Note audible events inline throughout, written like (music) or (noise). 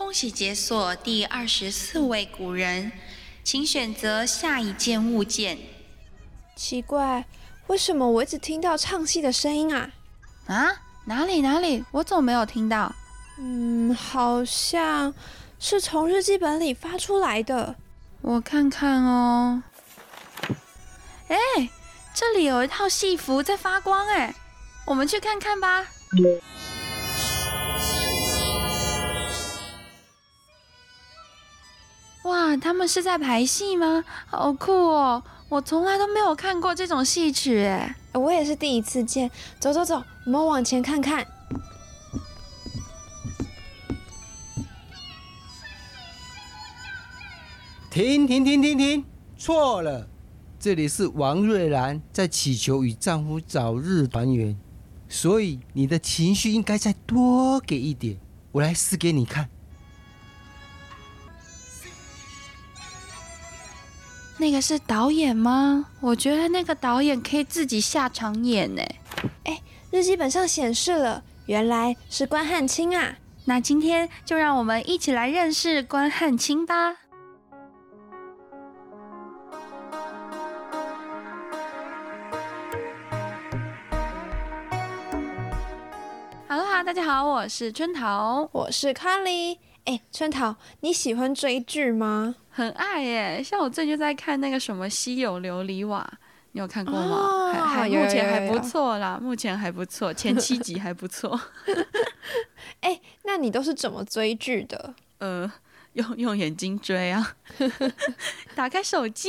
恭喜解锁第二十四位古人，请选择下一件物件。奇怪，为什么我一直听到唱戏的声音啊？啊？哪里哪里？我怎么没有听到？嗯，好像是从日记本里发出来的。我看看哦。哎，这里有一套戏服在发光，哎，我们去看看吧。哇，他们是在排戏吗？好酷哦！我从来都没有看过这种戏曲，哎，我也是第一次见。走走走，我们往前看看。停停停停停！错了，这里是王瑞兰在祈求与丈夫早日团圆，所以你的情绪应该再多给一点。我来试给你看。那个是导演吗？我觉得那个导演可以自己下场演呢。哎，日记本上显示了，原来是关汉卿啊。那今天就让我们一起来认识关汉卿吧。Hello，大家好，我是春桃，我是卡莉。哎，春桃，你喜欢追剧吗？很爱耶，像我最近在看那个什么《稀有琉璃瓦》，你有看过吗？还还目前还不错啦，目前还不错，前七集还不错。(laughs) 哎，那你都是怎么追剧的？(laughs) 呃。用用眼睛追啊！(laughs) 打开手机，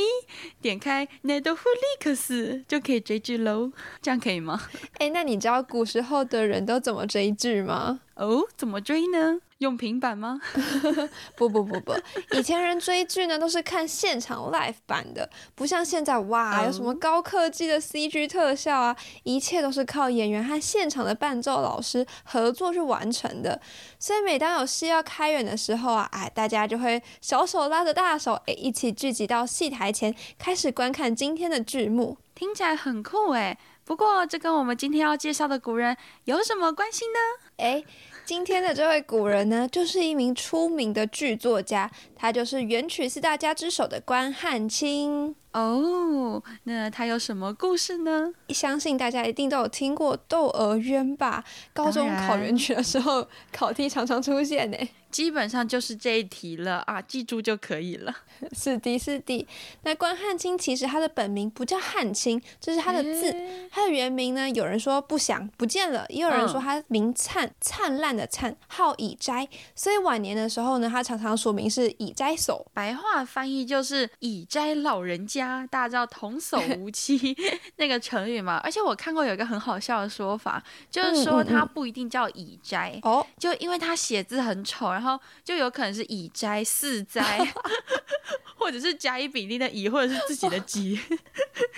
点开 Netflix 就可以追剧喽，这样可以吗？哎，那你知道古时候的人都怎么追剧吗？哦，怎么追呢？用平板吗？(laughs) 不不不不，以前人追剧呢都是看现场 live 版的，不像现在哇，有什么高科技的 CG 特效啊，一切都是靠演员和现场的伴奏老师合作去完成的。所以每当有戏要开演的时候啊，哎，大家就会小手拉着大手，哎，一起聚集到戏台前，开始观看今天的剧目，听起来很酷哎。不过这跟我们今天要介绍的古人有什么关系呢？哎。今天的这位古人呢，就是一名出名的剧作家，他就是元曲四大家之首的关汉卿。哦，那他有什么故事呢？相信大家一定都有听过《窦娥冤》吧？高中考元曲的时候，考题常常出现呢。基本上就是这一题了啊，记住就可以了。(laughs) 是的，是的。那关汉卿其实他的本名不叫汉卿，这是他的字。他的原名呢，有人说不详不见了，也有人说他名灿，灿烂的灿，号以斋。所以晚年的时候呢，他常常署名是以斋叟。白话翻译就是以斋老人家。大家知道童叟 (laughs) 无欺那个成语吗？而且我看过有一个很好笑的说法，就是说他不一定叫乙斋哦，就因为他写字很丑，然后就有可能是乙斋、四斋，(laughs) 或者是甲乙丙丁的乙，或者是自己的 (laughs) 己，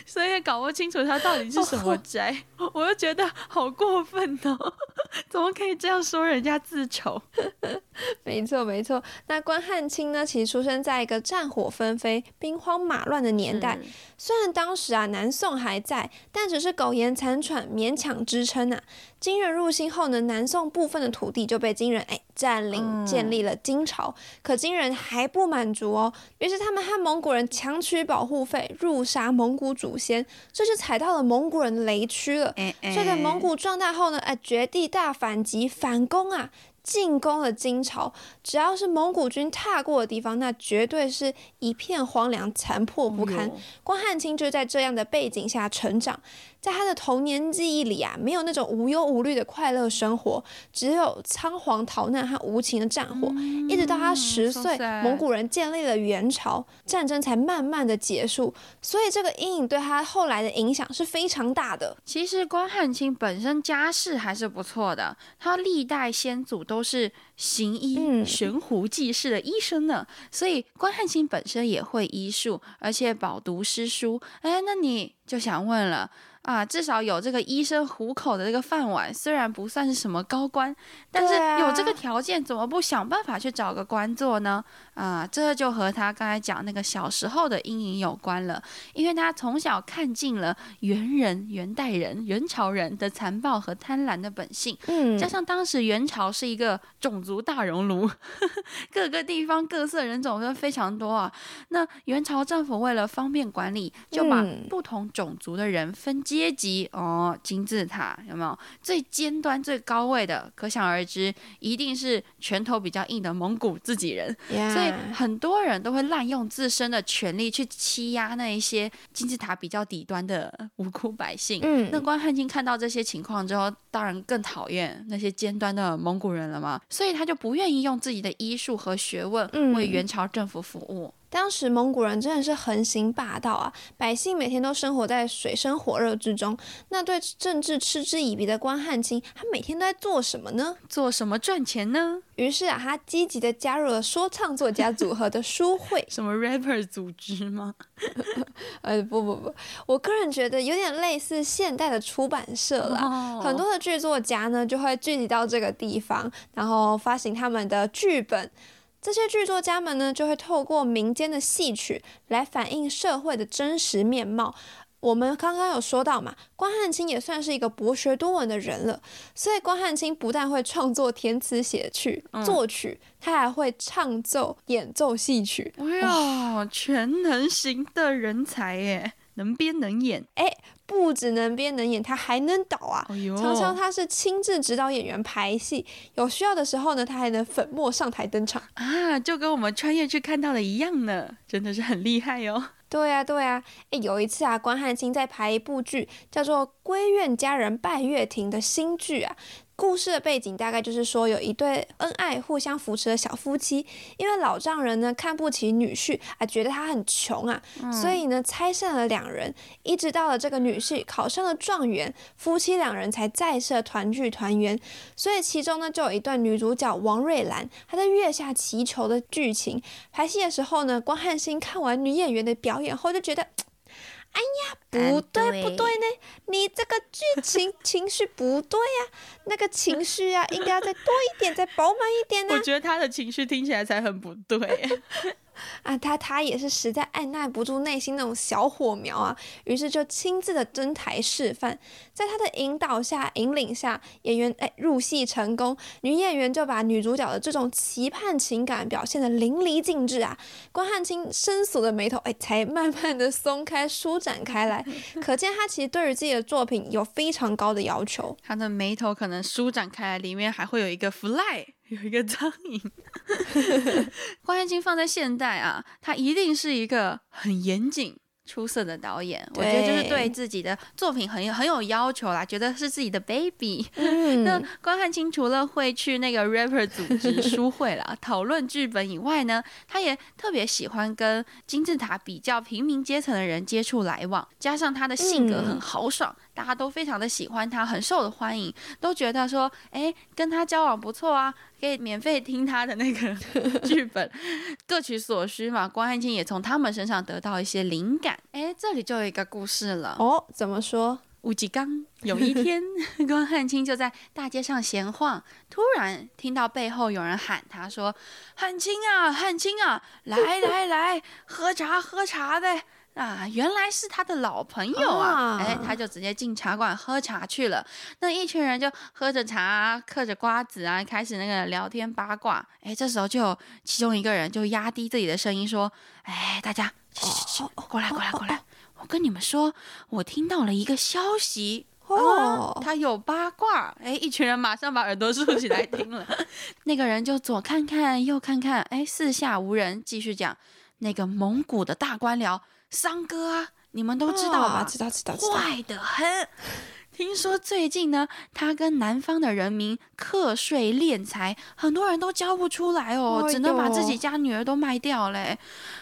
所以搞不清楚他到底是什么斋。我就觉得好过分哦，怎么可以这样说人家字丑？没错没错，那关汉卿呢，其实出生在一个战火纷飞、兵荒马乱的年代。虽然当时啊，南宋还在，但只是苟延残喘，勉强支撑啊。金人入侵后呢，南宋部分的土地就被金人哎占领，建立了金朝。可金人还不满足哦，于是他们和蒙古人强取保护费，入杀蒙古祖先，这就踩到了蒙古人的雷区了。所以等蒙古壮大后呢，哎，绝地大反击，反攻啊！进攻了金朝，只要是蒙古军踏过的地方，那绝对是一片荒凉、残破不堪。关汉卿就在这样的背景下成长。在他的童年记忆里啊，没有那种无忧无虑的快乐生活，只有仓皇逃难和无情的战火。一直到他十岁，蒙古人建立了元朝，战争才慢慢的结束。所以这个阴影对他后来的影响是非常大的。其实关汉卿本身家世还是不错的，他历代先祖都是行医、悬壶济世的医生呢，所以关汉卿本身也会医术，而且饱读诗书。哎，那你就想问了。啊，至少有这个医生糊口的这个饭碗，虽然不算是什么高官，但是有这个条件，怎么不想办法去找个官做呢？啊，这就和他刚才讲那个小时候的阴影有关了，因为他从小看尽了元人、元代人、元朝人的残暴和贪婪的本性，嗯，加上当时元朝是一个种族大熔炉，(laughs) 各个地方各色人种都非常多啊。那元朝政府为了方便管理，就把不同种族的人分阶级哦，金字塔有没有？最尖端、最高位的，可想而知，一定是拳头比较硬的蒙古自己人，所以。很多人都会滥用自身的权力去欺压那一些金字塔比较底端的无辜百姓。嗯，那关汉卿看到这些情况之后，当然更讨厌那些尖端的蒙古人了嘛，所以他就不愿意用自己的医术和学问为元朝政府服务。当时蒙古人真的是横行霸道啊，百姓每天都生活在水深火热之中。那对政治嗤之以鼻的关汉卿，他每天都在做什么呢？做什么赚钱呢？于是啊，他积极的加入了说唱作家组合的书会，(laughs) 什么 rapper 组织吗？(laughs) 呃，不不不，我个人觉得有点类似现代的出版社啦。很多的剧作家呢，就会聚集到这个地方，然后发行他们的剧本。这些剧作家们呢，就会透过民间的戏曲来反映社会的真实面貌。我们刚刚有说到嘛，关汉卿也算是一个博学多闻的人了，所以关汉卿不但会创作填词写曲、作曲，他还会唱奏、演奏戏曲。哎呀，全能型的人才耶！能编能演，哎，不只能编能演，他还能导啊！常常他是亲自指导演员排戏，有需要的时候呢，他还能粉墨上台登场啊，就跟我们穿越去看到的一样呢，真的是很厉害哟。对呀，对呀，哎，有一次啊，关汉卿在排一部剧，叫做《闺怨佳人拜月亭》的新剧啊。故事的背景大概就是说，有一对恩爱、互相扶持的小夫妻，因为老丈人呢看不起女婿啊，觉得他很穷啊，所以呢拆散了两人。一直到了这个女婿考上了状元，夫妻两人才再次团聚团圆。所以其中呢就有一段女主角王瑞兰她在月下祈求的剧情。排戏的时候呢，关汉卿看完女演员的表演后就觉得。哎呀，不对不对呢，你这个剧情情绪不对呀，那个情绪啊，应该要再多一点，再饱满一点呢。我觉得他的情绪听起来才很不对。(laughs) 啊，他他也是实在按耐不住内心那种小火苗啊，于是就亲自的登台示范，在他的引导下、引领下，演员哎入戏成功，女演员就把女主角的这种期盼情感表现的淋漓尽致啊，关汉卿深锁的眉头哎才慢慢的松开、舒展开来，(laughs) 可见他其实对于自己的作品有非常高的要求，他的眉头可能舒展开来，里面还会有一个 fly。有一个苍蝇，(laughs) 关汉卿放在现代啊，他一定是一个很严谨。出色的导演，我觉得就是对自己的作品很有很有要求啦，觉得是自己的 baby。那关汉卿除了会去那个 rapper 组织 (laughs) 书会啦，讨论剧本以外呢，他也特别喜欢跟金字塔比较平民阶层的人接触来往，加上他的性格很豪爽，大家都非常的喜欢他，很受的欢迎，都觉得说，哎，跟他交往不错啊。可以免费听他的那个剧本，(laughs) 各取所需嘛。关汉卿也从他们身上得到一些灵感。哎，这里就有一个故事了哦。怎么说？吴吉刚有一天，(laughs) 关汉卿就在大街上闲晃，突然听到背后有人喊他说：“汉卿啊，汉卿啊，来来来，喝茶喝茶呗。”啊，原来是他的老朋友啊！哎，他就直接进茶馆喝茶去了。那一群人就喝着茶，嗑着瓜子啊，开始那个聊天八卦。哎，这时候就有其中一个人就压低自己的声音说：“哎，大家，过来，过来，过来！我跟你们说，我听到了一个消息哦，他有八卦。哎，一群人马上把耳朵竖起来听了。(laughs) 那个人就左看看，右看看，哎，四下无人，继续讲那个蒙古的大官僚。桑哥啊，你们都知道吧？知道知道知道。坏的很，听说最近呢，他跟南方的人民课税敛财，很多人都交不出来哦，只能把自己家女儿都卖掉嘞。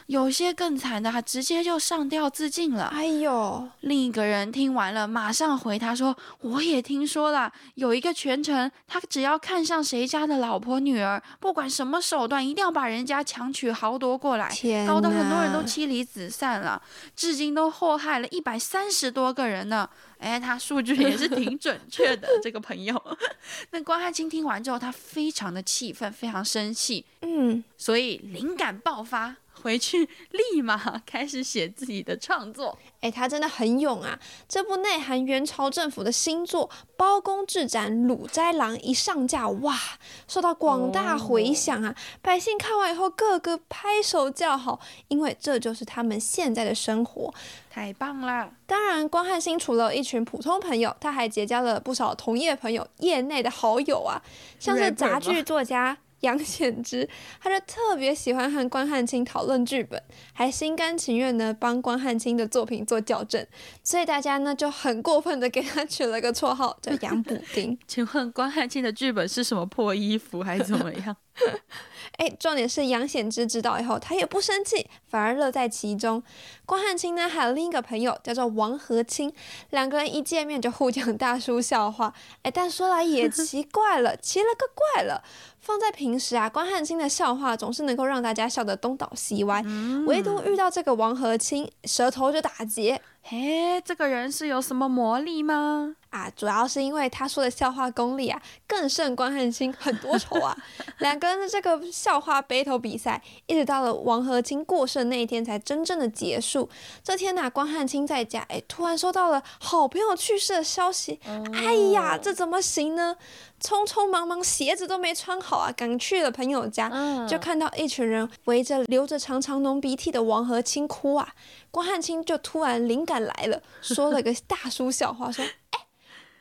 有些更惨的，他直接就上吊自尽了。哎呦！另一个人听完了，马上回他说：“我也听说了，有一个权臣，他只要看上谁家的老婆女儿，不管什么手段，一定要把人家强取豪夺过来，搞得很多人都妻离子散了，至今都祸害了一百三十多个人呢。”哎，他数据也是挺准确的，这个朋友。(laughs) 那关汉卿听完之后，他非常的气愤，非常生气，嗯，所以灵感爆发。回去立马 (laughs) 开始写自己的创作，哎，他真的很勇啊！这部内含元朝政府的新作《包公智斩鲁斋郎》一上架，哇，受到广大回响啊！百姓看完以后，个个拍手叫好，因为这就是他们现在的生活，太棒了！当然，关汉卿除了一群普通朋友，他还结交了不少同业朋友、业内的好友啊，像是杂剧作家。杨显之，他就特别喜欢和关汉卿讨论剧本，还心甘情愿的帮关汉卿的作品做校正，所以大家呢就很过分的给他取了个绰号叫杨补丁。(laughs) 请问关汉卿的剧本是什么破衣服还是怎么样？(laughs) 哎，重点是杨显之知道以后，他也不生气，反而乐在其中。关汉卿呢还有另一个朋友叫做王和清，两个人一见面就互讲大叔笑话。哎，但说来也奇怪了，奇了个怪了。放在平时啊，关汉卿的笑话总是能够让大家笑得东倒西歪，唯独遇到这个王和清，舌头就打结。嘿，这个人是有什么魔力吗？啊，主要是因为他说的笑话功力啊，更胜关汉卿很多筹啊。(laughs) 两个人的这个笑话 battle 比赛，一直到了王和清过世那一天才真正的结束。这天呐，关汉卿在家，哎，突然收到了好朋友去世的消息。哎呀，这怎么行呢？匆匆忙忙，鞋子都没穿好啊，赶去了朋友家，就看到一群人围着流着长长浓鼻涕的王和清哭啊。关汉卿就突然灵感来了，(laughs) 说了个大叔笑话，说：“哎，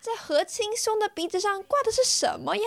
在和清兄的鼻子上挂的是什么呀？”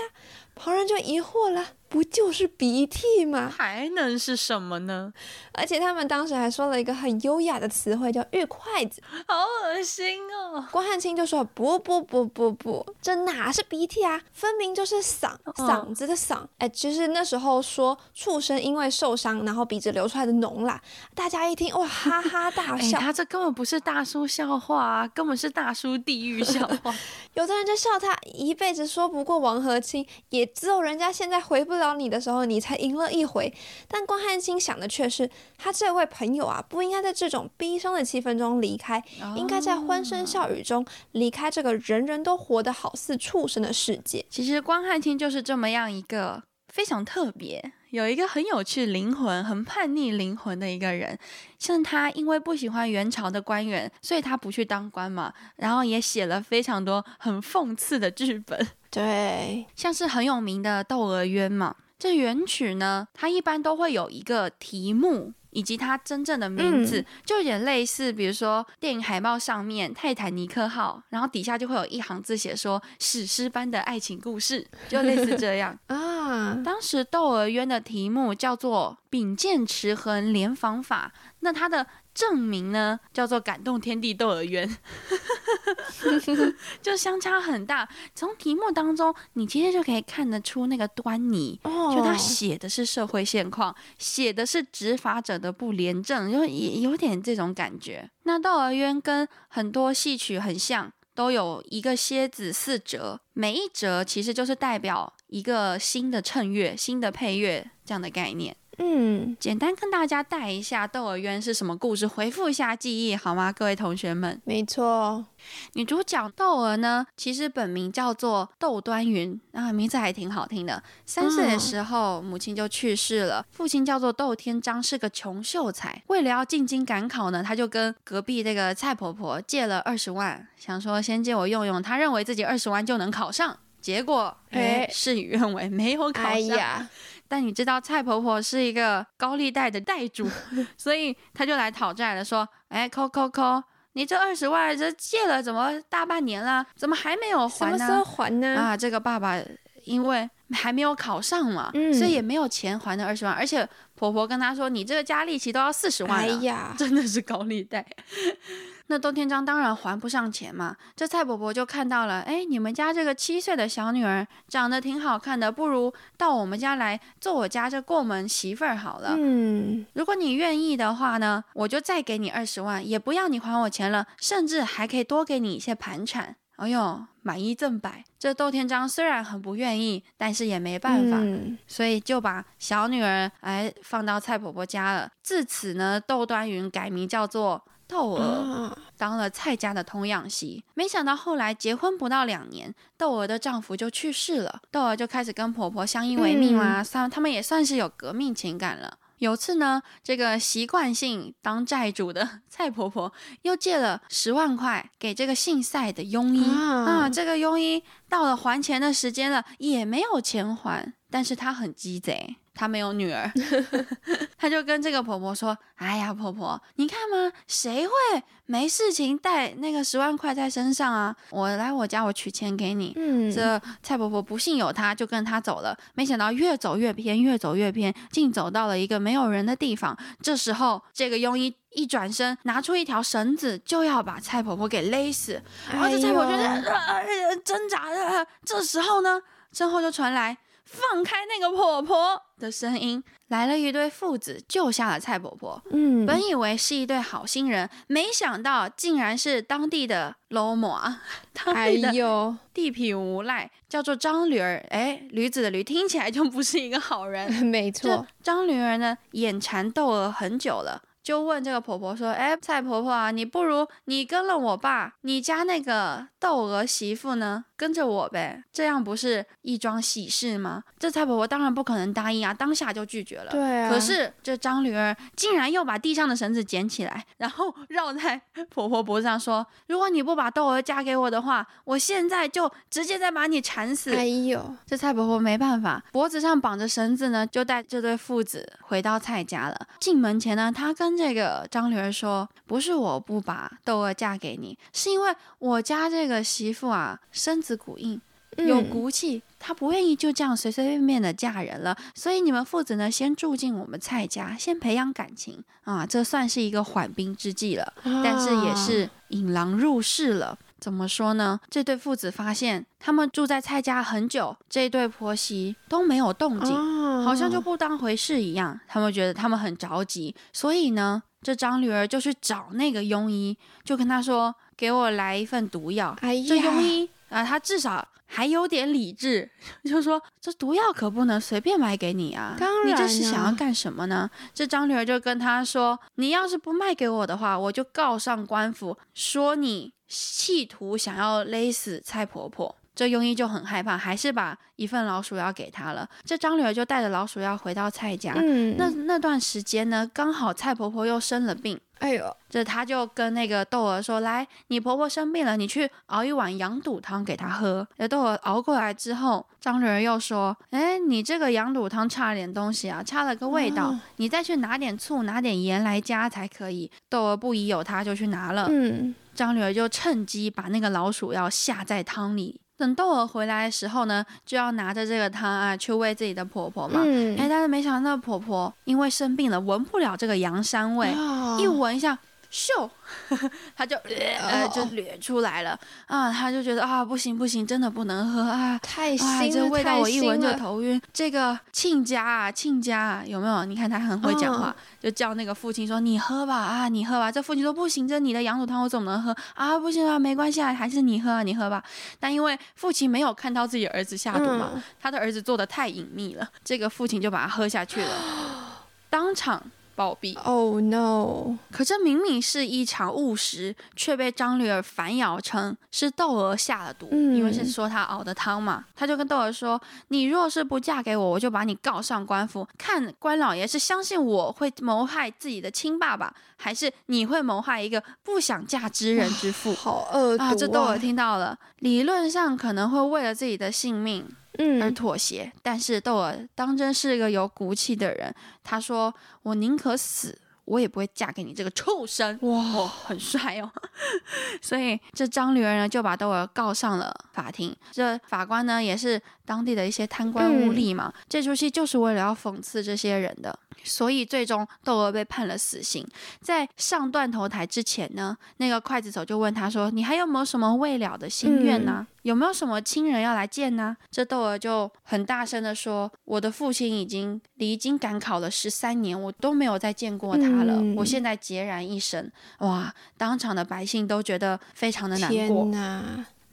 旁人就疑惑了。不就是鼻涕吗？还能是什么呢？而且他们当时还说了一个很优雅的词汇，叫“玉筷子”，好恶心哦！关汉卿就说：“不不不不不，这哪是鼻涕啊？分明就是嗓嗓子的嗓。”哎，其实那时候说畜生因为受伤，然后鼻子流出来的脓啦。大家一听，哇，哈哈大笑。(laughs) 他这根本不是大叔笑话啊，根本是大叔地狱笑话。(laughs) 有的人就笑他一辈子说不过王和清，也只有人家现在回不了。你的时候，你才赢了一回。但关汉卿想的却是，他这位朋友啊，不应该在这种悲伤的气氛中离开，应该在欢声笑语中离开这个人人都活得好似畜生的世界。其实关汉卿就是这么样一个非常特别，有一个很有趣灵魂、很叛逆灵魂的一个人。像他，因为不喜欢元朝的官员，所以他不去当官嘛。然后也写了非常多很讽刺的剧本。(laughs) 对，像是很有名的《窦娥冤》嘛，这元曲呢，它一般都会有一个题目以及它真正的名字，就有点类似，比如说电影海报上面《泰坦尼克号》，然后底下就会有一行字写说“史诗般的爱情故事”，就类似这样 (laughs) 啊。当时《窦娥冤》的题目叫做“秉剑持衡联防法”，那它的。证明呢，叫做感动天地窦娥冤，(laughs) 就相差很大。从题目当中，你其实就可以看得出那个端倪。就他写的是社会现况，写的是执法者的不廉政，就也有点这种感觉。那窦娥冤跟很多戏曲很像，都有一个蝎子四折，每一折其实就是代表一个新的衬乐、新的配乐这样的概念。嗯，简单跟大家带一下《窦娥冤》是什么故事，回复一下记忆好吗，各位同学们？没错，女主角窦娥呢，其实本名叫做窦端云，啊，名字还挺好听的。三岁的时候，母亲就去世了，父亲叫做窦天章，是个穷秀才。为了要进京赶考呢，他就跟隔壁这个蔡婆婆借了二十万，想说先借我用用。他认为自己二十万就能考上，结果哎，事与愿违，没有考上。但你知道蔡婆婆是一个高利贷的贷主，(laughs) 所以她就来讨债了，说：“哎，扣扣扣，你这二十万这借了怎么大半年了，怎么还没有还呢？什么时候还呢？啊，这个爸爸因为还没有考上嘛，所以也没有钱还那二十万，而且婆婆跟他说，你这个加利息都要四十万了，哎呀，真的是高利贷。那窦天章当然还不上钱嘛。这蔡婆婆就看到了，哎，你们家这个七岁的小女儿长得挺好看的，不如到我们家来做我家这过门媳妇儿好了。嗯，如果你愿意的话呢，我就再给你二十万，也不要你还我钱了，甚至还可以多给你一些盘缠。哎呦，满意正百。这窦天章虽然很不愿意，但是也没办法，所以就把小女儿哎放到蔡婆婆家了。自此呢，窦端云改名叫做窦娥，当了蔡家的童养媳。没想到后来结婚不到两年，窦娥的丈夫就去世了，窦娥就开始跟婆婆相依为命啦，算他们也算是有革命情感了。有次呢，这个习惯性当债主的 (laughs) 蔡婆婆又借了十万块给这个姓赛的庸医啊，这个庸医到了还钱的时间了，也没有钱还，但是他很鸡贼。她没有女儿，(laughs) 她就跟这个婆婆说：“哎呀，婆婆，你看嘛，谁会没事情带那个十万块在身上啊？我来我家，我取钱给你。”嗯，这蔡婆婆不信有她，就跟她走了。没想到越走越偏，越走越偏，竟走到了一个没有人的地方。这时候，这个庸医一转身，拿出一条绳子，就要把蔡婆婆给勒死。然后这蔡婆婆就在挣扎着。这时候呢，身后就传来。放开那个婆婆的声音，来了一对父子，救下了蔡婆婆。嗯，本以为是一对好心人，没想到竟然是当地的老母啊！(laughs) 哎呦，地痞无赖，叫做张驴儿。哎，驴子的驴，听起来就不是一个好人。(laughs) 没错，张驴儿呢，眼馋窦娥很久了。就问这个婆婆说：“哎，蔡婆婆啊，你不如你跟了我爸，你家那个窦娥媳妇呢，跟着我呗，这样不是一桩喜事吗？”这蔡婆婆当然不可能答应啊，当下就拒绝了。对啊。可是这张驴儿竟然又把地上的绳子捡起来，然后绕在婆婆脖子上说：“如果你不把窦娥嫁给我的话，我现在就直接再把你缠死。”哎呦，这蔡婆婆没办法，脖子上绑着绳子呢，就带这对父子回到蔡家了。进门前呢，她跟这个张女儿说：“不是我不把窦娥嫁给你，是因为我家这个媳妇啊，身子骨硬，有骨气，她不愿意就这样随随便便的嫁人了。所以你们父子呢，先住进我们蔡家，先培养感情啊，这算是一个缓兵之计了。但是也是引狼入室了。怎么说呢？这对父子发现他们住在蔡家很久，这对婆媳都没有动静，好像就不当回事一样。他们觉得他们很着急，所以呢。这张女儿就去找那个庸医，就跟他说：“给我来一份毒药。”这庸医啊，他至少还有点理智，(laughs) 就说：“这毒药可不能随便买给你啊！你这是想要干什么呢？”这张女儿就跟他说：“你要是不卖给我的话，我就告上官府，说你企图想要勒死蔡婆婆。”这庸医就很害怕，还是把一份老鼠药给他了。这张女儿就带着老鼠药回到蔡家。嗯，那那段时间呢，刚好蔡婆婆又生了病。哎呦，这她就跟那个窦娥说：“来，你婆婆生病了，你去熬一碗羊肚汤给她喝。”那窦娥熬过来之后，张女儿又说：“哎，你这个羊肚汤差了点东西啊，差了个味道，你再去拿点醋，拿点盐来加才可以。”窦娥不疑有他，就去拿了。嗯，张女儿就趁机把那个老鼠药下在汤里。等窦娥回来的时候呢，就要拿着这个汤啊去喂自己的婆婆嘛。哎，但是没想到婆婆因为生病了，闻不了这个羊膻味，一闻一下。秀，(laughs) 他就 (laughs) 呃就掠出来了啊！他就觉得啊不行不行，真的不能喝啊！太腥这味道我一闻就头晕。这个亲家啊亲家啊，有没有？你看他很会讲话，就叫那个父亲说：“你喝吧啊，你喝吧。”这父亲说：“不行，这你的羊乳汤我怎么能喝啊？不行啊，没关系啊，还是你喝啊，你喝吧。”但因为父亲没有看到自己儿子下毒嘛，他的儿子做的太隐秘了，这个父亲就把他喝下去了，(gasps) 当场。暴毙！Oh no！可这明明是一场误食，却被张驴儿反咬称是窦娥下了毒，因为是说他熬的汤嘛。他就跟窦娥说：“你若是不嫁给我，我就把你告上官府，看官老爷是相信我会谋害自己的亲爸爸，还是你会谋害一个不想嫁之人之父？”好恶毒啊！这窦娥听到了，理论上可能会为了自己的性命。嗯，而妥协，但是窦娥当真是一个有骨气的人。他说：“我宁可死，我也不会嫁给你这个畜生。哇，很帅哦。(laughs) 所以这张驴儿呢，就把窦娥告上了法庭。这法官呢，也是当地的一些贪官污吏嘛。这出戏就是为了要讽刺这些人的。所以最终窦娥被判了死刑。在上断头台之前呢，那个刽子手就问他说：“你还有没有什么未了的心愿呢？有没有什么亲人要来见呢？”这窦娥就很大声的说：“我的父亲已经离京赶考了十三年，我都没有再见过他了。我现在孑然一身。”哇！当场的百姓都觉得非常的难过。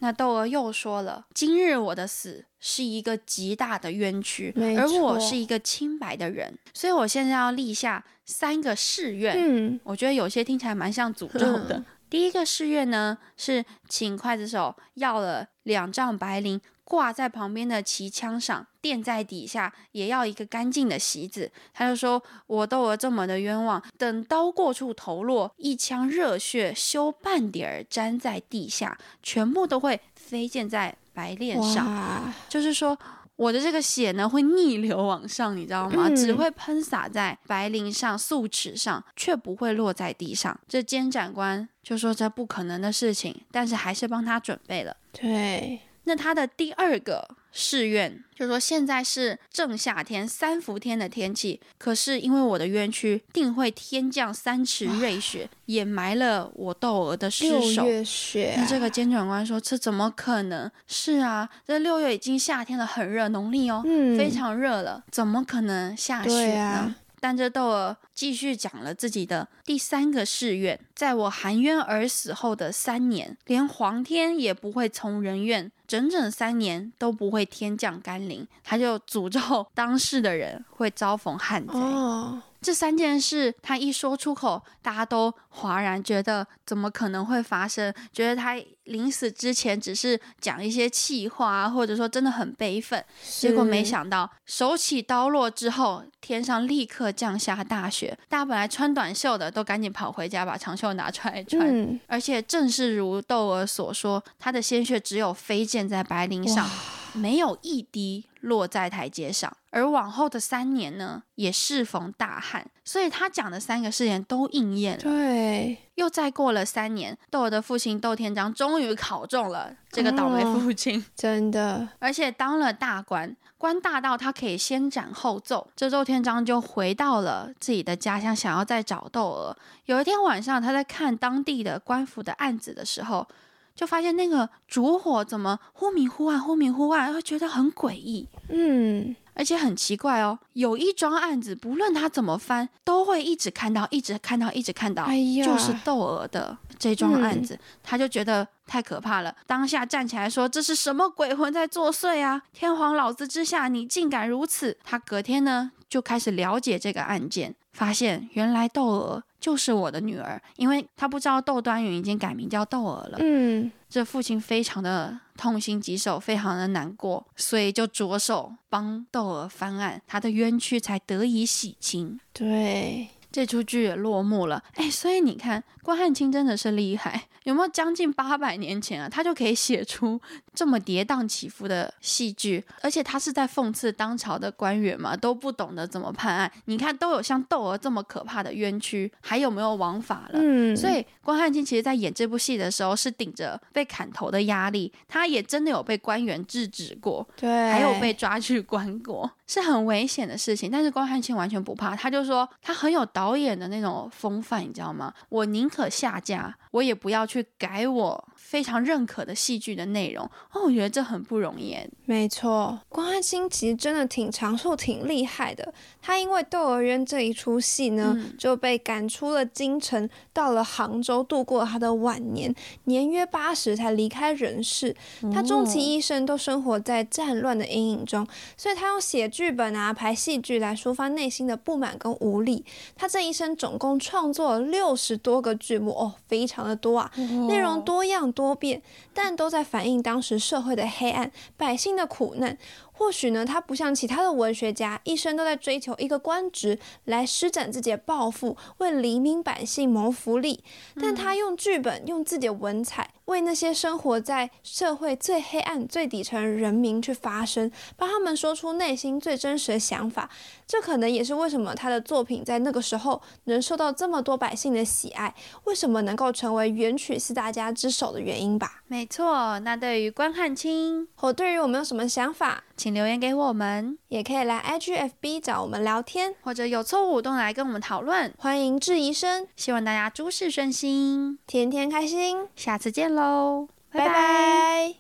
那窦娥又说了：“今日我的死是一个极大的冤屈，而我是一个清白的人，所以我现在要立下三个誓愿。嗯，我觉得有些听起来蛮像诅咒的。第一个誓愿呢，是请刽子手要了两丈白绫。”挂在旁边的旗枪上，垫在底下，也要一个干净的席子。他就说：“我窦娥这么的冤枉，等刀过处头落，一腔热血休半点儿沾在地下，全部都会飞溅在白练上。就是说，我的这个血呢，会逆流往上，你知道吗？只会喷洒在白绫上、素尺上，却不会落在地上。这监斩官就说这不可能的事情，但是还是帮他准备了。对。那他的第二个誓愿，就是说现在是正夏天三伏天的天气，可是因为我的冤屈，定会天降三尺瑞雪，掩埋了我窦娥的尸首。六月雪。那这个监斩官说：“这怎么可能？是啊，这六月已经夏天了，很热，农历哦，非常热了，怎么可能下雪呢？”但这窦娥继续讲了自己的第三个誓愿，在我含冤而死后的三年，连皇天也不会从人愿，整整三年都不会天降甘霖。他就诅咒当世的人会遭逢旱灾。这三件事，他一说出口，大家都哗然，觉得怎么可能会发生？觉得他临死之前只是讲一些气话，或者说真的很悲愤。结果没想到，手起刀落之后，天上立刻降下大雪。大家本来穿短袖的，都赶紧跑回家把长袖拿出来穿。而且正是如窦娥所说，他的鲜血只有飞溅在白绫上。没有一滴落在台阶上，而往后的三年呢，也适逢大旱，所以他讲的三个誓言都应验了。对，又再过了三年，窦娥的父亲窦天章终于考中了这个倒霉父亲，真的，而且当了大官，官大到他可以先斩后奏。这窦天章就回到了自己的家乡，想要再找窦娥。有一天晚上，他在看当地的官府的案子的时候。就发现那个烛火怎么忽明忽暗，忽明忽暗，会觉得很诡异。嗯，而且很奇怪哦，有一桩案子，不论他怎么翻，都会一直看到，一直看到，一直看到，哎就是窦娥的这桩案子。他就觉得太可怕了，当下站起来说：“这是什么鬼魂在作祟啊？天皇老子之下，你竟敢如此！”他隔天呢，就开始了解这个案件，发现原来窦娥。就是我的女儿，因为他不知道窦端云已经改名叫窦娥了。嗯，这父亲非常的痛心疾首，非常的难过，所以就着手帮窦娥翻案，他的冤屈才得以洗清。对。这出剧也落幕了，哎，所以你看关汉卿真的是厉害，有没有将近八百年前啊，他就可以写出这么跌宕起伏的戏剧，而且他是在讽刺当朝的官员嘛，都不懂得怎么判案。你看都有像窦娥这么可怕的冤屈，还有没有王法了？嗯，所以关汉卿其实在演这部戏的时候是顶着被砍头的压力，他也真的有被官员制止过，对，还有被抓去关过。是很危险的事情，但是关汉卿完全不怕，他就说他很有导导演的那种风范，你知道吗？我宁可下架，我也不要去改我非常认可的戏剧的内容。哦，我觉得这很不容易。没错，关汉卿其实真的挺长寿、挺厉害的。他因为《窦娥冤》这一出戏呢，就被赶出了京城，到了杭州度过他的晚年，年约八十才离开人世。他终其一生都生活在战乱的阴影中，所以他用写剧。剧本啊，排戏剧来抒发内心的不满跟无力。他这一生总共创作了六十多个剧目，哦，非常的多啊，内容多样多变，但都在反映当时社会的黑暗、百姓的苦难。或许呢，他不像其他的文学家，一生都在追求一个官职来施展自己的抱负，为黎民百姓谋福利。但他用剧本，用自己的文采，为那些生活在社会最黑暗、最底层人民去发声，帮他们说出内心最真实的想法。这可能也是为什么他的作品在那个时候能受到这么多百姓的喜爱，为什么能够成为元曲四大家之首的原因吧。没错，那对于关汉卿，我对于我们有什么想法？请留言给我们，也可以来 IGFB 找我们聊天，或者有错误都来跟我们讨论。欢迎质疑声，希望大家诸事顺心，天天开心。下次见喽，拜拜。